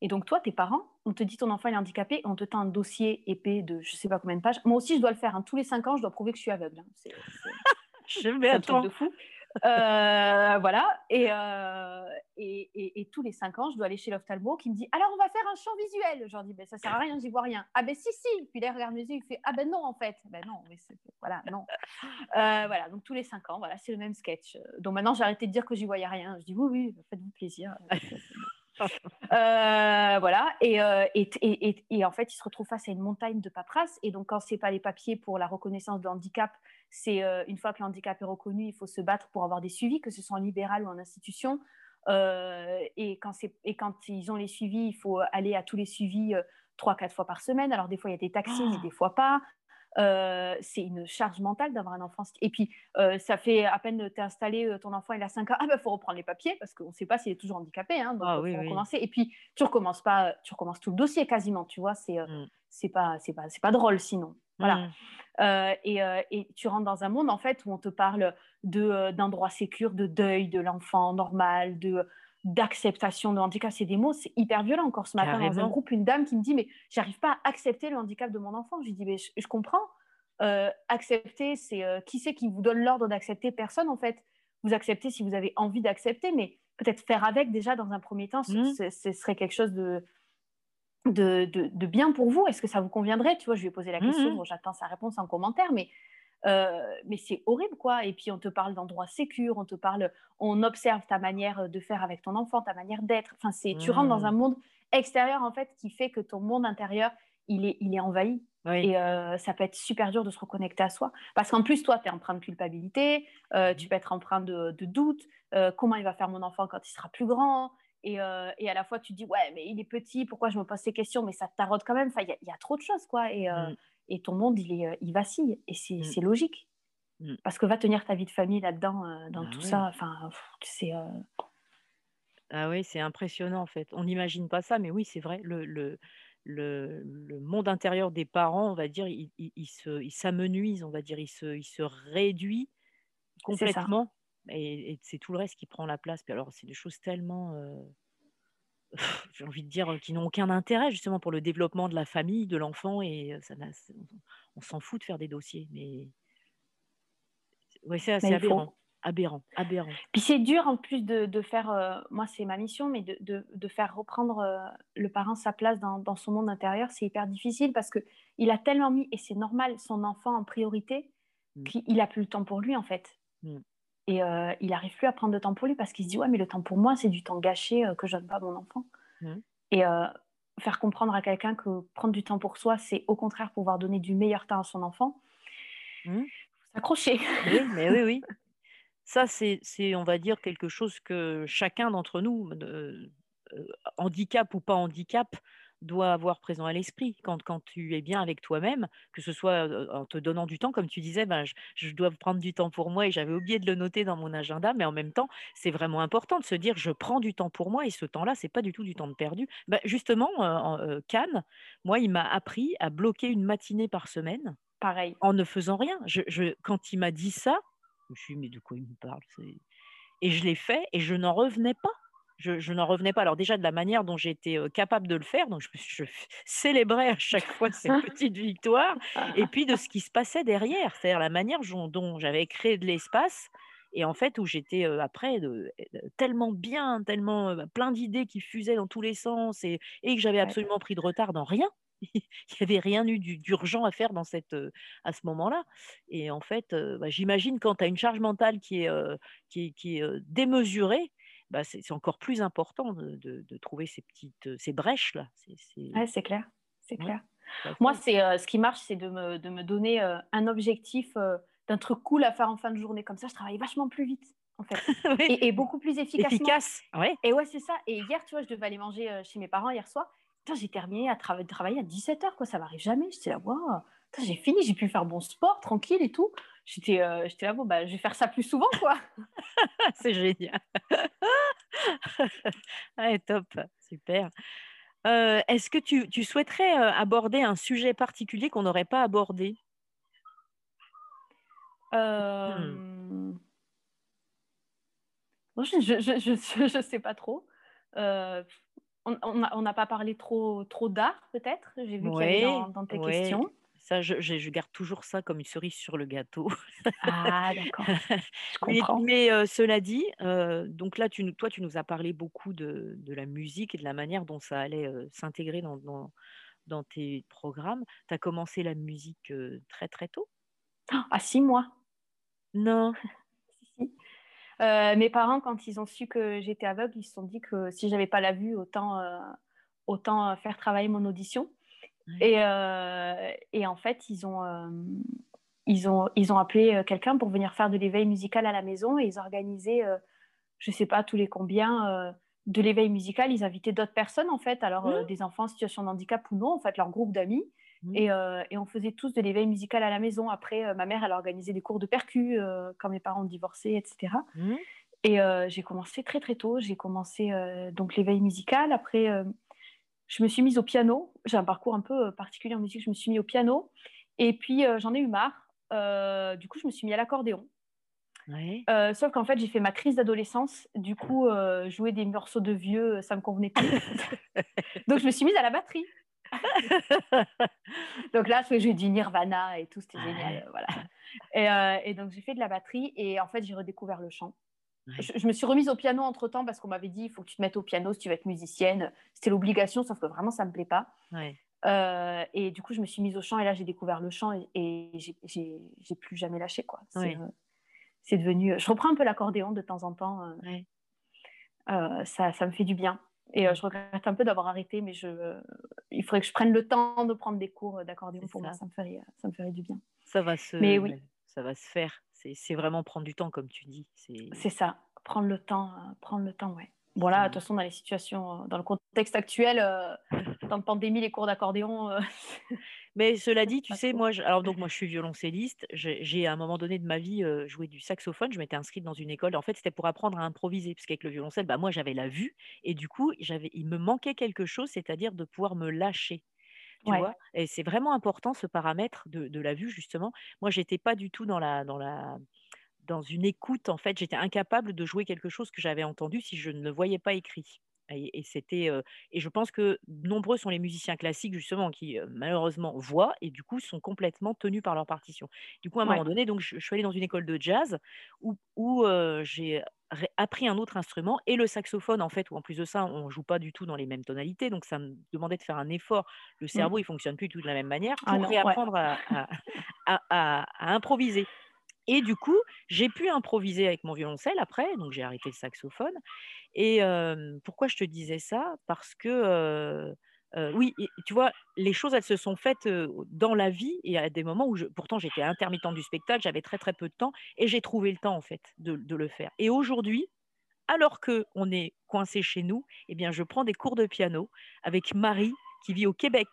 Et donc toi, tes parents, on te dit ton enfant est handicapé, on te tend un dossier épais de je sais pas combien de pages. Moi aussi, je dois le faire. Hein. Tous les cinq ans, je dois prouver que je suis aveugle. Hein. C'est, je vais un truc de fou. Euh, voilà. Euh, et, et, et, tous les cinq ans, je dois aller chez l'ophtalmo qui me dit Alors, on va faire un champ visuel. Je leur dis ben, Ça sert à rien, j'y vois rien. Ah, ben si, si. Puis là, regarde mes yeux, il fait Ah, ben non, en fait. Ben non, mais voilà, non. Euh, voilà, donc tous les cinq ans, voilà, c'est le même sketch. Donc maintenant, j'ai arrêté de dire que j'y voyais rien. Je dis Oui, oui, faites-vous plaisir. voilà, et, et, et, en fait, il se retrouve face à une montagne de paperasse. Et donc, quand c'est pas les papiers pour la reconnaissance de handicap, c'est euh, une fois que le handicap est reconnu, il faut se battre pour avoir des suivis, que ce soit en libéral ou en institution. Euh, et, quand et, quand ils ont les suivis, il faut aller à tous les suivis euh, trois, quatre fois par semaine. Alors des fois, il y a des taxis, mais des fois pas. Euh, c'est une charge mentale d'avoir un enfant. Et puis, euh, ça fait à peine t'es installé, euh, ton enfant il a 5 ans, ah ben faut reprendre les papiers parce qu'on ne sait pas s'il est toujours handicapé, hein, donc Ah faut oui, oui. recommencer. Et puis, tu recommences pas, tu recommences tout le dossier quasiment, tu vois, c'est Mm. c'est pas c'est pas c'est pas drôle sinon. Voilà. Mm. Euh, et, euh, et tu rentres dans un monde en fait où on te parle de euh, d'un droit de deuil de l'enfant normal, de d'acceptation de handicap. C'est des mots, c'est hyper violent. Encore ce matin dans un Carrément. groupe, une dame qui me dit mais j'arrive pas à accepter le handicap de mon enfant. Je lui dis mais je, je comprends. Euh, accepter, c'est qui c'est qui vous donne l'ordre d'accepter? Personne en fait. Vous acceptez si vous avez envie d'accepter, mais peut-être faire avec déjà dans un premier temps, ce- ce, ce serait quelque chose de de, de, de bien pour vous? Est-ce que ça vous conviendrait? Tu vois, je lui ai posé la Mhm. question, bon, j'attends sa réponse en commentaire, mais, euh, mais c'est horrible, quoi. Et puis, on te parle d'endroits sécurs, on te parle, on observe ta manière de faire avec ton enfant, ta manière d'être. Enfin, c'est, tu rentres dans un monde extérieur, en fait, qui fait que ton monde intérieur, il est, il est envahi. Oui. Et euh, ça peut être super dur de se reconnecter à soi. Parce qu'en plus, toi, tu es empreint de culpabilité, euh, tu peux être empreint de, de doute. comment il va faire mon enfant quand il sera plus grand et, euh, et à la fois, tu te dis, ouais, mais il est petit, pourquoi je me pose ces questions? Mais ça te taraude quand même. Enfin, il y, a- il y a trop de choses, quoi. Et, euh, Mm. et ton monde, il, est, euh, il vacille. Et c'est Mm. logique. Mm. Parce que va tenir ta vie de famille là-dedans, euh, dans Bah tout ouais. ça. Enfin, c'est. Ah oui, c'est impressionnant en fait. On n'imagine pas ça, mais oui, c'est vrai. Le, le, le, le monde intérieur des parents, on va dire, il, il, il se, il s'amenuise, on va dire, il se, il se réduit complètement. Et, et c'est tout le reste qui prend la place. Puis alors, c'est des choses tellement, euh, j'ai envie de dire, qui n'ont aucun intérêt justement pour le développement de la famille, de l'enfant. Et ça n'a- c'est- on s'en fout de faire des dossiers. Mais oui, c'est assez il faut. aberrant. Aberrant, aberrant. Puis c'est dur en plus de, de faire, euh, moi c'est ma mission, mais de, de, de faire reprendre euh, le parent sa place dans, dans son monde intérieur, c'est hyper difficile parce qu'il a tellement mis, et c'est normal, son enfant en priorité, Mm. qu'il n'a plus le temps pour lui en fait. Mm. Et euh, il n'arrive plus à prendre de temps pour lui parce qu'il se dit, ouais, mais le temps pour moi, c'est du temps gâché euh, que je donne pas à mon enfant. Mm. Et euh, faire comprendre à quelqu'un que prendre du temps pour soi, c'est au contraire pouvoir donner du meilleur temps à son enfant. Mm. Faut s'accrocher. Oui, mais oui, oui. Ça, c'est, c'est, on va dire, quelque chose que chacun d'entre nous, handicap ou pas handicap, doit avoir présent à l'esprit. Quand, quand tu es bien avec toi-même, que ce soit en te donnant du temps, comme tu disais, ben, je, je dois prendre du temps pour moi et j'avais oublié de le noter dans mon agenda, mais en même temps, c'est vraiment important de se dire, je prends du temps pour moi et ce temps-là, c'est pas du tout du temps de perdu. Ben, justement, euh, euh, Cannes, moi, il m'a appris à bloquer une matinée par semaine Pareil. en ne faisant rien. Je, je- quand il m'a dit ça, je me suis dit, mais de quoi il me parle Et je l'ai fait et je n'en revenais pas. Je, je n'en revenais pas. Alors déjà de la manière dont j'étais capable de le faire, donc je, célébrais à chaque fois ces petites victoires, et puis de ce qui se passait derrière, c'est-à-dire la manière dont, dont j'avais créé de l'espace, et en fait où j'étais euh, après de- tellement bien, tellement euh, plein d'idées qui fusaient dans tous les sens, et, et que j'avais Ouais. absolument pris de retard dans rien. Il n'y avait rien eu du- d'urgent à faire dans cette, euh, à ce moment-là. Et en fait, bah, j'imagine quand tu as une charge mentale qui est, qui est, qui est, démesurée, bah, c'est encore plus important de, de- de trouver ces petites euh, ces brèches-là. C'est- c'est- Ouais, c'est clair. C'est Ouais. clair. Moi, c'est euh, ce qui marche, c'est de me, de me donner euh, un objectif euh, d'un truc cool à faire en fin de journée. Comme ça, je travaille vachement plus vite, en fait, Oui, et, et beaucoup plus efficacement. efficace. Ouais. Et ouais, c'est ça. Et hier, tu vois, je devais aller manger chez mes parents hier soir. J'ai terminé à trava- travailler à 17h, quoi. Ça m'arrive jamais. J'étais là, waouh, j'ai fini, j'ai pu faire bon sport, tranquille et tout. J'étais euh, j'étais là, bon, bah, je vais faire ça plus souvent, quoi. c'est génial. Ouais, top, super. Euh, Est-ce que tu, tu souhaiterais euh, aborder un sujet particulier qu'on n'aurait pas abordé? Euh, bon, je, je, je, je, je sais pas trop. Euh, on n'a pas parlé trop, trop d'art, peut-être. J'ai vu qu'il y avait Ouais, dans, dans tes ouais. questions. Ça, je, garde toujours ça comme une cerise sur le gâteau. Ah, d'accord. Mais, euh, cela dit, euh, donc là, tu, toi, tu nous as parlé beaucoup de, de la musique et de la manière dont ça allait euh, s'intégrer dans, dans, dans tes programmes. Tu as commencé la musique très, très tôt? À six mois. Non. Mes parents, quand ils ont su que j'étais aveugle, ils se sont dit que si j'avais pas la vue, autant, autant faire travailler mon audition. Et, euh, et en fait, ils ont, euh, ils ont, ils ont appelé euh, quelqu'un pour venir faire de l'éveil musical à la maison et ils organisaient, euh, je sais pas tous les combien, de l'éveil musical. Ils invitaient d'autres personnes, en fait, alors Mhm. des enfants en situation de handicap ou non, en fait, leur groupe d'amis. Mmh. Et, on faisait tous de l'éveil musical à la maison. Après, ma mère, elle a organisé des cours de percu quand mes parents ont divorcé, etc. Et j'ai commencé très très tôt. J'ai commencé donc l'éveil musical. Après, je me suis mise au piano. J'ai un parcours un peu particulier en musique. Je me suis mise au piano. Et puis, j'en ai eu marre. du coup, je me suis mis à l'accordéon. sauf qu'en fait, j'ai fait ma crise d'adolescence. Du coup, jouer des morceaux de vieux, ça me convenait plus. donc, je me suis mise à la batterie. donc là, j'ai du Nirvana et tout, c'était génial. Voilà. Et, et donc, j'ai fait de la batterie et en fait, j'ai redécouvert le chant. Je, me suis remise au piano entre temps parce qu'on m'avait dit il faut que tu te mettes au piano si tu veux être musicienne. C'était l'obligation, sauf que vraiment ça me plaît pas. Euh, et du coup, je me suis mise au chant et là j'ai découvert le chant et, et j'ai plus jamais lâché quoi. C'est euh, devenu. Je reprends un peu l'accordéon de temps en temps. Euh, ça, ça, me fait du bien. Et je regrette un peu d'avoir arrêté, mais je, il faudrait que je prenne le temps de prendre des cours d'accordéon pour moi. Ça me, ferait, ça me ferait du bien. Ça va se, mais oui. ça va se faire. C'est vraiment prendre du temps, comme tu dis. C'est ça, prendre le temps, euh, prendre le temps, ouais. Bon là, de toute façon, dans les situations, euh, dans le contexte actuel, euh, dans la pandémie, les cours d'accordéon. Mais cela dit, tu sais, moi, je, alors donc moi, je suis violoncelliste. J'ai à un moment donné de ma vie joué du saxophone. Je m'étais inscrite dans une école. En fait, c'était pour apprendre à improviser, parce qu'avec le violoncelle, bah, moi, j'avais la vue, et du coup, j'avais, il me manquait quelque chose, c'est-à-dire de pouvoir me lâcher. Tu vois? Et c'est vraiment important ce paramètre de, la vue justement. Moi, j'étais pas du tout dans la dans la dans une écoute en fait. J'étais incapable de jouer quelque chose que j'avais entendu si je ne le voyais pas écrit. Et, c'était et je pense que nombreux sont les musiciens classiques justement qui malheureusement voient et du coup sont complètement tenus par leur partition. Du coup, à un moment donné, donc je, suis allée dans une école de jazz où, où j'ai appris un autre instrument et le saxophone en fait où en plus de ça on joue pas du tout dans les mêmes tonalités donc ça me demandait de faire un effort. Le mmh. cerveau il fonctionne plus tout de la même manière. Ah pour réapprendre à, improviser et du coup j'ai pu improviser avec mon violoncelle après donc j'ai arrêté le saxophone et pourquoi je te disais ça? Parce que oui, tu vois, les choses, elles se sont faites dans la vie et à des moments où, pourtant, j'étais intermittente du spectacle, j'avais très très peu de temps et j'ai trouvé le temps en fait de, le faire. Et aujourd'hui, alors que on est coincé chez nous, eh bien, je prends des cours de piano avec Marie qui vit au Québec.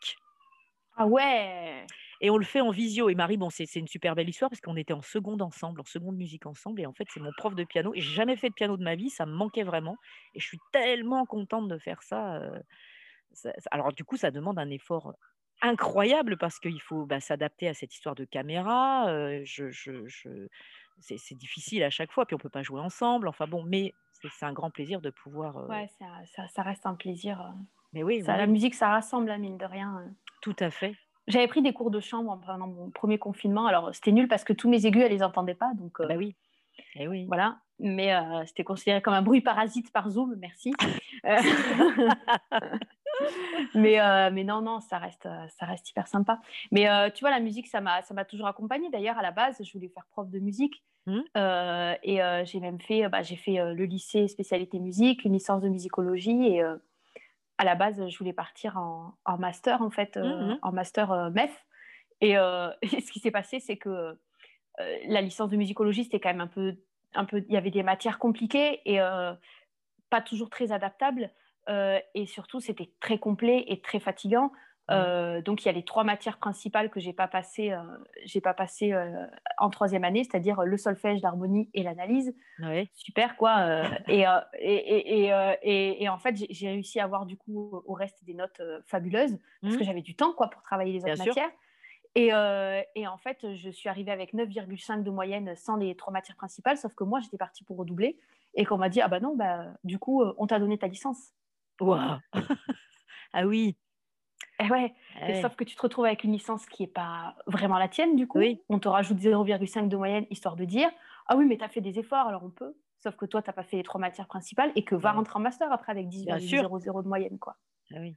Ah ouais. Et on le fait en visio. Et Marie, bon, c'est une super belle histoire parce qu'on était en seconde ensemble, en seconde musique ensemble. Et en fait, c'est mon prof de piano. Et j'ai jamais fait de piano de ma vie, ça me manquait vraiment. Et je suis tellement contente de faire ça alors du coup, ça demande un effort incroyable parce qu'il faut bah, s'adapter à cette histoire de caméra. je, c'est difficile à chaque fois, puis on peut pas jouer ensemble. Enfin bon, mais c'est un grand plaisir de pouvoir. Ouais, ça, reste un plaisir. Mais oui, ça, la musique, ça rassemble, la mine de rien. Tout à fait. J'avais pris des cours de chant pendant mon premier confinement. Alors c'était nul parce que tous mes aigus, elles les entendaient pas, donc. Bah oui. Eh oui. Voilà mais c'était considéré comme un bruit parasite par Zoom, merci. Euh, mais, mais non, non, ça reste, ça reste hyper sympa. Mais tu vois, la musique, ça m'a toujours accompagnée. D'ailleurs, à la base, je voulais faire prof de musique. Mmh. et j'ai même fait, bah, j'ai fait le lycée spécialité musique, une licence de musicologie. Et à la base, je voulais partir en, en master, en fait, mmh, mmh. en master MEF. Et, et, ce qui s'est passé, c'est que la licence de musicologie, c'était quand même un peu un peu, il y avait des matières compliquées et euh, pas toujours très adaptables. Euh, et surtout, c'était très complet et très fatigant. Euh, donc, il y a les trois matières principales que j'ai pas passées, j'ai pas passé en troisième année, c'est-à-dire le solfège, l'harmonie et l'analyse. Super, quoi. et, et, et, et, en fait, j'ai réussi à avoir du coup au reste des notes fabuleuses parce mmh. que j'avais du temps, quoi, pour travailler les autres matières. Euh, et, en fait, je suis arrivée avec 9,5 de moyenne sans les trois matières principales, sauf que moi, j'étais partie pour redoubler et qu'on m'a dit Ah bah non, bah, du coup, euh, on t'a donné ta licence. Waouh Ah oui et ouais, eh sauf que tu te retrouves avec une licence qui n'est pas vraiment la tienne, du coup. On te rajoute 0,5 de moyenne, histoire de dire Ah oui, mais tu as fait des efforts, alors on peut. Sauf que toi, tu n'as pas fait les trois matières principales et que va rentrer en master après avec 10,00 de moyenne. Quoi. Ah oui.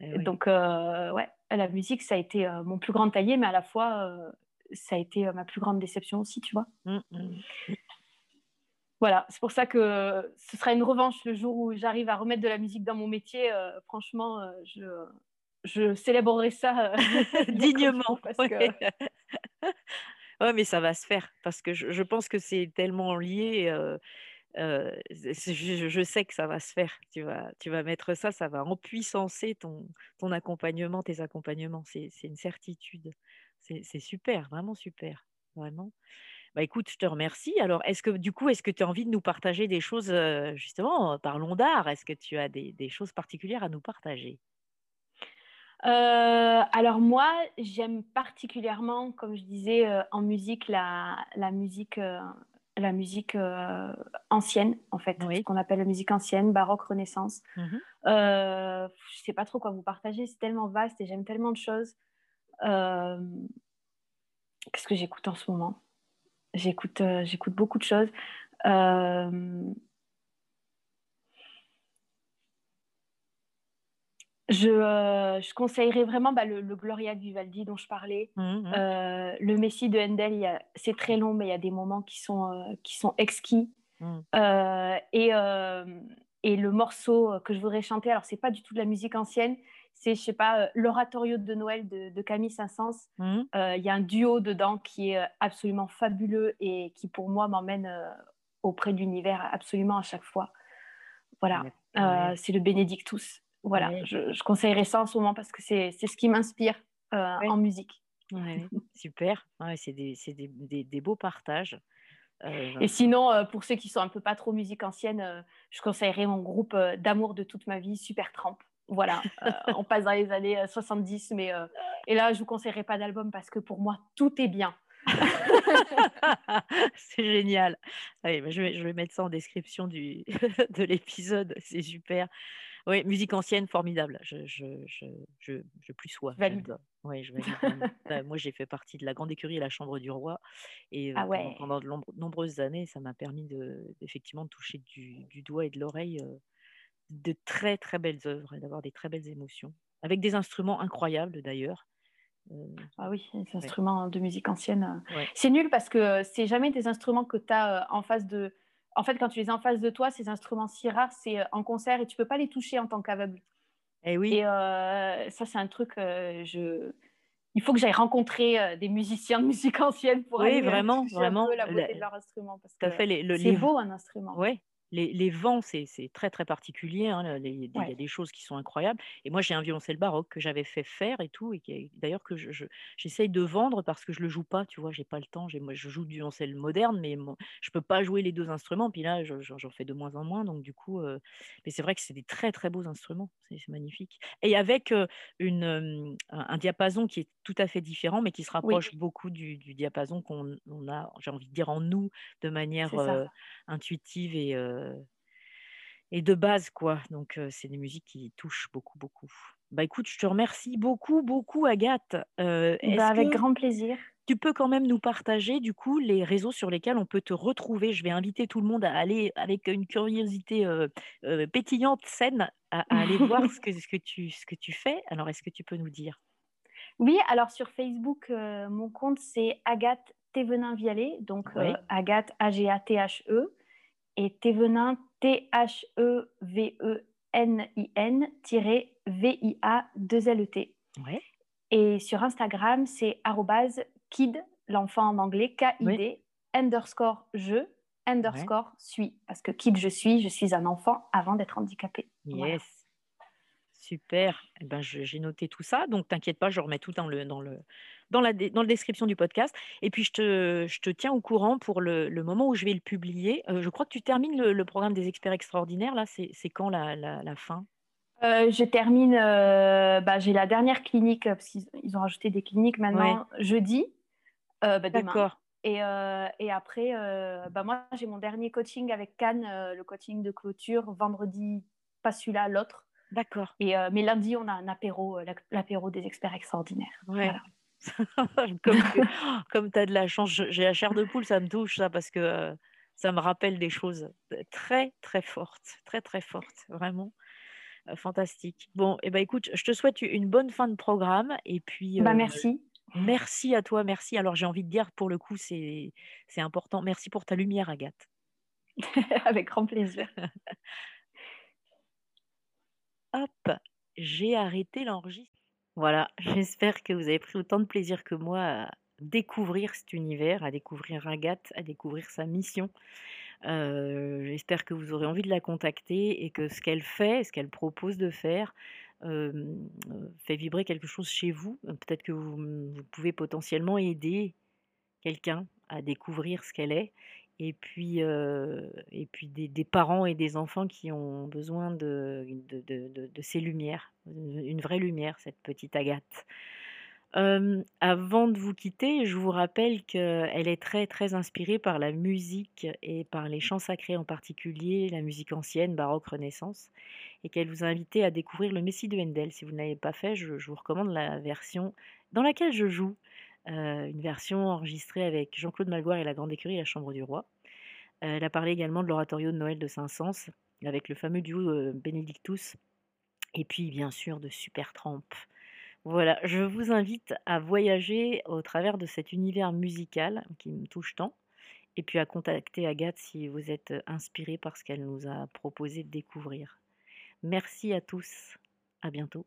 Eh Donc, euh, ouais, la musique, ça a été euh, mon plus grand taillé, mais à la fois, euh, ça a été ma plus grande déception aussi, tu vois. Mmh, mmh. Voilà, c'est pour ça que ce sera une revanche le jour où j'arrive à remettre de la musique dans mon métier. franchement, je, je célébrerai ça dignement. Parce que... ouais, mais ça va se faire parce que je, je pense que c'est tellement lié je, sais que ça va se faire. Tu vas, tu vas mettre ça, ça va empuissancer ton, ton accompagnement, tes accompagnements. C'est une certitude. C'est super, vraiment super. Vraiment. Bah, écoute, je te remercie. Alors, est-ce que du coup, est-ce que tu as envie de nous partager des choses, justement, parlons d'art Est-ce que tu as des, des, choses particulières à nous partager? Alors moi, j'aime particulièrement, comme je disais, en musique, la, la musique la musique euh, ancienne, en fait, ce qu'on appelle la musique ancienne, baroque, renaissance. Je ne euh, je sais pas trop quoi vous partager, c'est tellement vaste et j'aime tellement de choses. Euh, qu'est-ce que j'écoute en ce moment? J'écoute, j'écoute beaucoup de choses. Euh, je, conseillerais vraiment bah, le, Gloria de Vivaldi dont je parlais. Mmh, mmh. Euh, le Messie de Handel, c'est très long, mais il y a des moments qui sont, euh, qui sont exquis. Mmh. et, et, le morceau que je voudrais chanter, alors c'est pas du tout de la musique ancienne, c'est, je sais pas, l'oratorio de Noël de, Camille Saint-Saëns. Il y a un duo dedans qui est absolument fabuleux et qui, pour moi, m'emmène auprès de l'univers absolument à chaque fois. Voilà, c'est le Bénédictus. Voilà, je, conseillerais ça en ce moment parce que c'est ce qui m'inspire euh, en musique. super, c'est des, beaux partages. Euh, et sinon, euh, pour ceux qui sont un peu pas trop musique ancienne, je conseillerais mon groupe d'amour de toute ma vie, Super Tramp. Voilà, on passe dans les années 70, mais et là, je vous conseillerais pas d'album parce que pour moi, tout est bien. c'est génial. Allez, bah, je, vais, je, vais, mettre ça en description du, de l'épisode, c'est super. Oui, musique ancienne, formidable. Je, je, je, je, je plus sois. Valide. Oui, je bah, moi, j'ai fait partie de la Grande Écurie et la Chambre du Roi. Et ah pendant, de nombreuses années, ça m'a permis de, effectivement de toucher du, du doigt et de l'oreille de très, très belles œuvres et d'avoir des très belles émotions. Avec des instruments incroyables, d'ailleurs. Ah oui, les instruments de musique ancienne. C'est nul parce que c'est jamais des instruments que tu as en face de en fait, quand tu les as en face de toi, ces instruments si rares, c'est euh, en concert et tu peux pas les toucher en tant qu'aveugle. Eh et oui. Et euh, ça, c'est un truc. Euh, je... Il faut que j'aille rencontrer des musiciens de musique ancienne pour oui, vraiment, vraiment. la beauté de leur instrument. Parce que c'est beau un instrument. Oui, les, vents, c'est très très particulier. Hein, il y a des choses qui sont incroyables. Et moi, j'ai un violoncelle baroque que j'avais fait faire et tout, et d'ailleurs que je, j'essaye de vendre parce que je le joue pas. Tu vois, j'ai pas le temps. Moi, je joue du violoncelle moderne, mais je peux pas jouer les deux instruments. Puis là, j'en fais de moins en moins. Donc du coup, euh, mais c'est vrai que c'est des très très beaux instruments. C'est magnifique. Et avec euh, une, un, diapason qui est tout à fait différent, mais qui se rapproche beaucoup du, diapason qu'on a, j'ai envie de dire en nous, de manière euh, intuitive et et de base, quoi. Donc, c'est des musiques qui touchent beaucoup, beaucoup. Bah écoute, je te remercie beaucoup, beaucoup, Agathe. Bah, avec grand plaisir. Tu peux quand même nous partager, du coup, les réseaux sur lesquels on peut te retrouver? Je vais inviter tout le monde à aller avec une curiosité pétillante, saine, à, aller voir ce que, ce, que tu, ce que tu fais. Alors, est-ce que tu peux nous dire? Oui, alors sur Facebook, mon compte, c'est Agathe Thévenin-Vialet, donc Agathe, A-G-A-T-H-E et Thévenin, T-H-E-V-E-N-I-N, V-I-A-2-L-E-T. Et sur Instagram, c'est kid, l'enfant en anglais, K-I-D, underscore je, underscore suis. Parce que kid, je suis, je suis un enfant avant d'être handicapé. Yes. Super. Eh ben, j'ai noté tout ça. Donc, t'inquiète pas, je remets tout dans le, dans le, dans la, dans la description du podcast. Et puis, je te, je te tiens au courant pour le, le, moment où je vais le publier. Euh, je crois que tu termines le, programme des experts extraordinaires. Là, c'est quand la, la, la fin? Euh, je termine, euh, bah, j'ai la dernière clinique, parce qu'ils ont rajouté des cliniques maintenant, jeudi, bah, D'accord. Et, et, après, bah, moi, j'ai mon dernier coaching avec Cannes, le coaching de clôture, vendredi, pas celui-là, l'autre. D'accord. Et, mais lundi, on a un apéro, l'apéro des experts extraordinaires. Voilà. comme, tu as de la chance, j'ai la chair de poule, ça me touche, ça, parce que euh, ça me rappelle des choses très, très fortes, très, très fortes, vraiment. Euh, fantastique. Bon, et eh ben, écoute, je te souhaite une bonne fin de programme. Et puis, bah, euh, merci. Merci à toi, merci. Alors, j'ai envie de dire, pour le coup, c'est important. Merci pour ta lumière, Agathe. Avec grand plaisir. Hop, j'ai arrêté l'enregistrement. Voilà, j'espère que vous avez pris autant de plaisir que moi à découvrir cet univers, à découvrir Agathe, à découvrir sa mission. J'espère que vous aurez envie de la contacter et que ce qu'elle fait, ce qu'elle propose de faire, fait vibrer quelque chose chez vous. Peut-être que vous, vous, pouvez potentiellement aider quelqu'un à découvrir ce qu'elle est. Et puis, et puis des, parents et des enfants qui ont besoin de, de, de, de ces lumières, une vraie lumière, cette petite Agathe avant de vous quitter, je vous rappelle qu'elle est très, très inspirée par la musique et par les chants sacrés en particulier, la musique ancienne, baroque, renaissance, et qu'elle vous a invité à découvrir le Messie de Handel. Si vous ne l'avez pas fait, je, vous recommande la version dans laquelle je joue, une version enregistrée avec Jean-Claude Malgoire et la Grande Écurie et la Chambre du Roi. elle a parlé également de l'oratorio de Noël de Saint-Saëns, avec le fameux duo Benedictus, et puis bien sûr de Supertramp. Voilà, je vous invite à voyager au travers de cet univers musical qui me touche tant, et puis à contacter Agathe si vous êtes inspiré par ce qu'elle nous a proposé de découvrir. Merci à tous, à bientôt.